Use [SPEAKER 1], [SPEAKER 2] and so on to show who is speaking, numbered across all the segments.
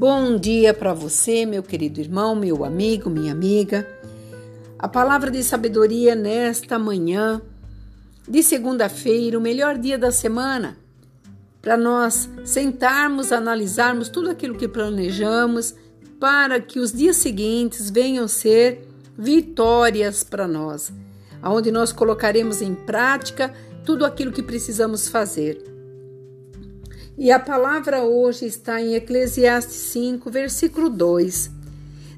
[SPEAKER 1] Bom dia para você, meu querido irmão, meu amigo, minha amiga. A palavra de sabedoria nesta manhã de segunda-feira, o melhor dia da semana, para nós sentarmos, analisarmos tudo aquilo que planejamos, para que os dias seguintes venham ser vitórias para nós, aonde nós colocaremos em prática tudo aquilo que precisamos fazer. E a palavra hoje está em Eclesiastes 5, versículo 2.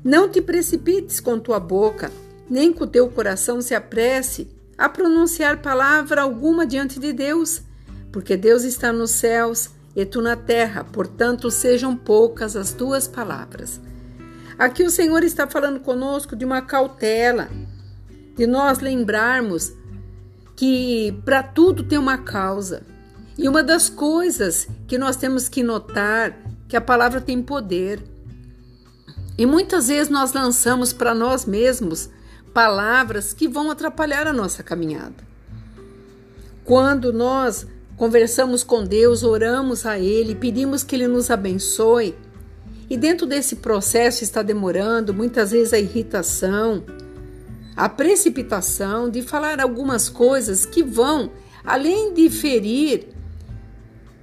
[SPEAKER 1] Não te precipites com tua boca, nem com teu coração se apresse a pronunciar palavra alguma diante de Deus, porque Deus está nos céus e tu na terra, portanto sejam poucas as tuas palavras. Aqui o Senhor está falando conosco de uma cautela, de nós lembrarmos que para tudo tem uma causa. E uma das coisas que nós temos que notar que a palavra tem poder. E muitas vezes nós lançamos para nós mesmos palavras que vão atrapalhar a nossa caminhada. Quando nós conversamos com Deus, oramos a Ele, pedimos que Ele nos abençoe, e dentro desse processo está demorando muitas vezes a irritação, a precipitação de falar algumas coisas que vão, além de ferir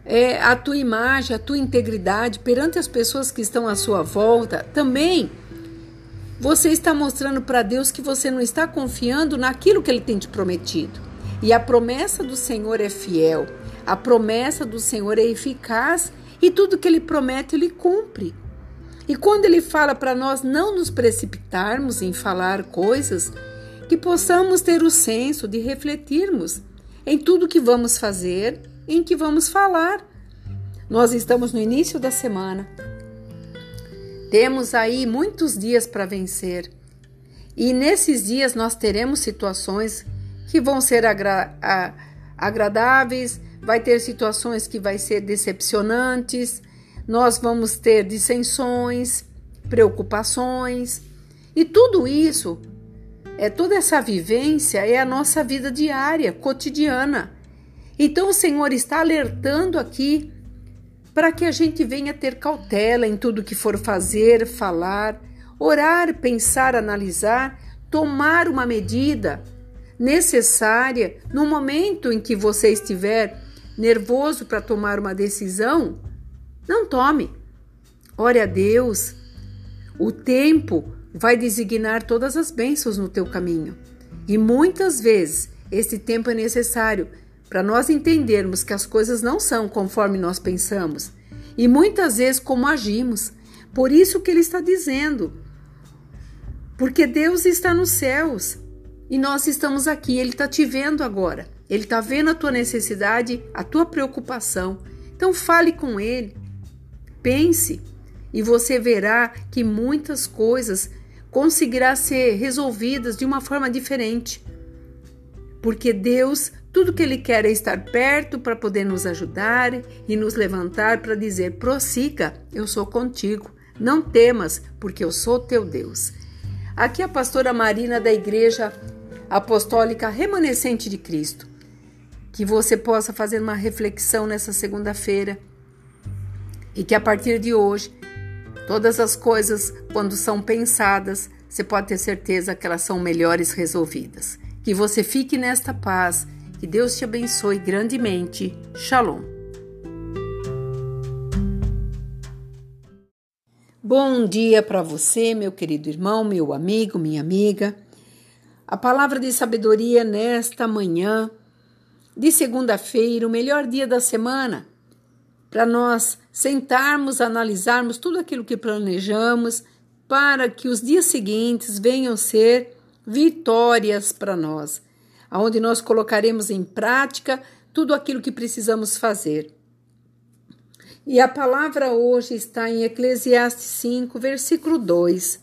[SPEAKER 1] é, a tua imagem, a tua integridade perante as pessoas que estão à sua volta, também você está mostrando para Deus que você não está confiando naquilo que Ele tem te prometido. E a promessa do Senhor é fiel, a promessa do Senhor é eficaz e tudo que Ele promete, Ele cumpre. E quando Ele fala para nós não nos precipitarmos em falar coisas, que possamos ter o senso de refletirmos em tudo que vamos fazer, em que vamos falar. Nós estamos no início da semana. Temos aí muitos dias para vencer. E nesses dias nós teremos situações que vão ser agra agradáveis, vai ter situações que vai ser decepcionantes, nós vamos ter dissensões, preocupações, e tudo isso é toda essa vivência é a nossa vida diária, cotidiana. Então o Senhor está alertando aqui para que a gente venha ter cautela em tudo que for fazer, falar, orar, pensar, analisar, tomar uma medida necessária no momento em que você estiver nervoso para tomar uma decisão. Não tome. Ore a Deus. O tempo vai designar todas as bênçãos no teu caminho. E muitas vezes esse tempo é necessário para nós entendermos que as coisas não são conforme nós pensamos e muitas vezes como agimos. Por isso que ele está dizendo. Porque Deus está nos céus e nós estamos aqui, ele está te vendo agora. Ele está vendo a tua necessidade, a tua preocupação. Então fale com ele. Pense e você verá que muitas coisas conseguirá ser resolvidas de uma forma diferente. Porque Deus tudo que Ele quer é estar perto para poder nos ajudar e nos levantar para dizer: prossiga, eu sou contigo. Não temas, porque eu sou teu Deus. Aqui a pastora Marina da Igreja Apostólica Remanescente de Cristo. Que você possa fazer uma reflexão nessa segunda-feira e que a partir de hoje, todas as coisas, quando são pensadas, você pode ter certeza que elas são melhores resolvidas. Que você fique nesta paz que Deus te abençoe grandemente. Shalom. Bom dia para você, meu querido irmão, meu amigo, minha amiga. A palavra de sabedoria nesta manhã de segunda-feira, o melhor dia da semana, para nós sentarmos, analisarmos tudo aquilo que planejamos, para que os dias seguintes venham ser vitórias para nós onde nós colocaremos em prática tudo aquilo que precisamos fazer. E a palavra hoje está em Eclesiastes 5, versículo 2.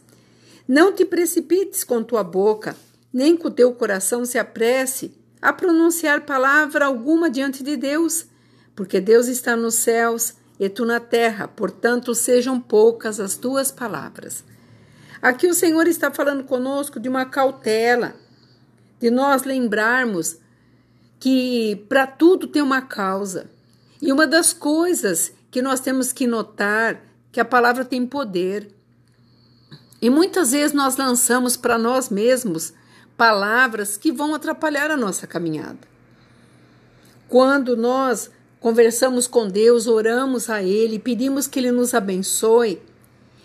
[SPEAKER 1] Não te precipites com tua boca, nem com teu coração se apresse a pronunciar palavra alguma diante de Deus, porque Deus está nos céus e tu na terra, portanto sejam poucas as tuas palavras. Aqui o Senhor está falando conosco de uma cautela, de nós lembrarmos que para tudo tem uma causa. E uma das coisas que nós temos que notar que a palavra tem poder. E muitas vezes nós lançamos para nós mesmos palavras que vão atrapalhar a nossa caminhada. Quando nós conversamos com Deus, oramos a Ele, pedimos que Ele nos abençoe,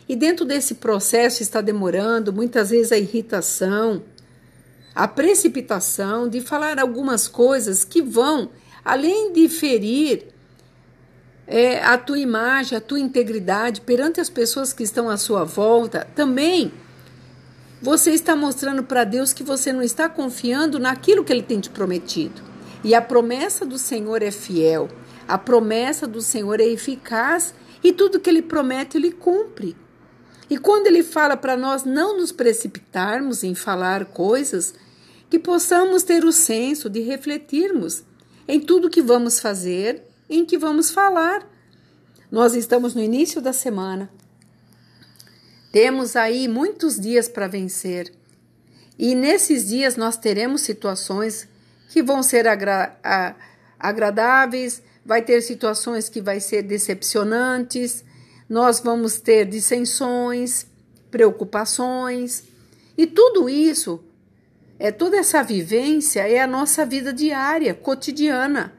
[SPEAKER 1] e dentro desse processo está demorando, muitas vezes a irritação, a precipitação de falar algumas coisas que vão, além de ferir é, a tua imagem, a tua integridade perante as pessoas que estão à sua volta, também você está mostrando para Deus que você não está confiando naquilo que Ele tem te prometido. E a promessa do Senhor é fiel, a promessa do Senhor é eficaz e tudo que Ele promete, Ele cumpre. E quando ele fala para nós não nos precipitarmos em falar coisas, que possamos ter o senso de refletirmos em tudo que vamos fazer, em que vamos falar. Nós estamos no início da semana. Temos aí muitos dias para vencer. E nesses dias nós teremos situações que vão ser agra agradáveis, vai ter situações que vai ser decepcionantes, nós vamos ter dissensões, preocupações, e tudo isso, é toda essa vivência é a nossa vida diária, cotidiana.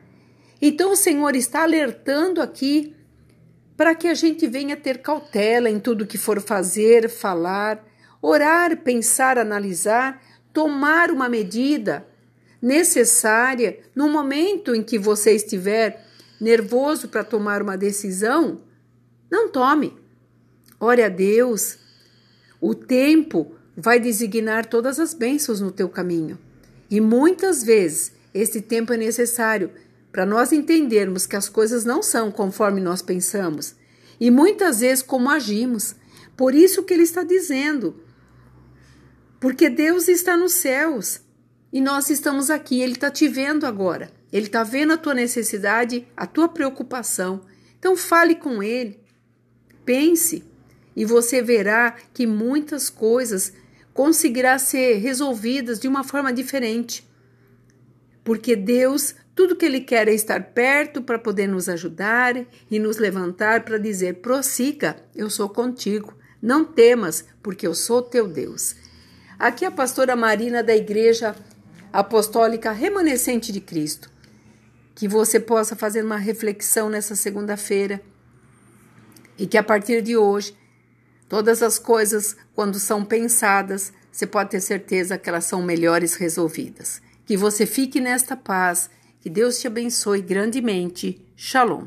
[SPEAKER 1] Então o Senhor está alertando aqui para que a gente venha ter cautela em tudo que for fazer, falar, orar, pensar, analisar, tomar uma medida necessária no momento em que você estiver nervoso para tomar uma decisão, não tome. Ore a Deus. O tempo vai designar todas as bênçãos no teu caminho. E muitas vezes esse tempo é necessário para nós entendermos que as coisas não são conforme nós pensamos e muitas vezes como agimos. Por isso que ele está dizendo. Porque Deus está nos céus e nós estamos aqui, ele está te vendo agora. Ele está vendo a tua necessidade, a tua preocupação. Então fale com ele. Pense e você verá que muitas coisas conseguirá ser resolvidas de uma forma diferente. Porque Deus, tudo que ele quer é estar perto para poder nos ajudar e nos levantar para dizer: prossiga, eu sou contigo. Não temas, porque eu sou teu Deus. Aqui a pastora Marina da Igreja Apostólica Remanescente de Cristo. Que você possa fazer uma reflexão nessa segunda-feira e que a partir de hoje, todas as coisas, quando são pensadas, você pode ter certeza que elas são melhores resolvidas. Que você fique nesta paz, que Deus te abençoe grandemente. Shalom.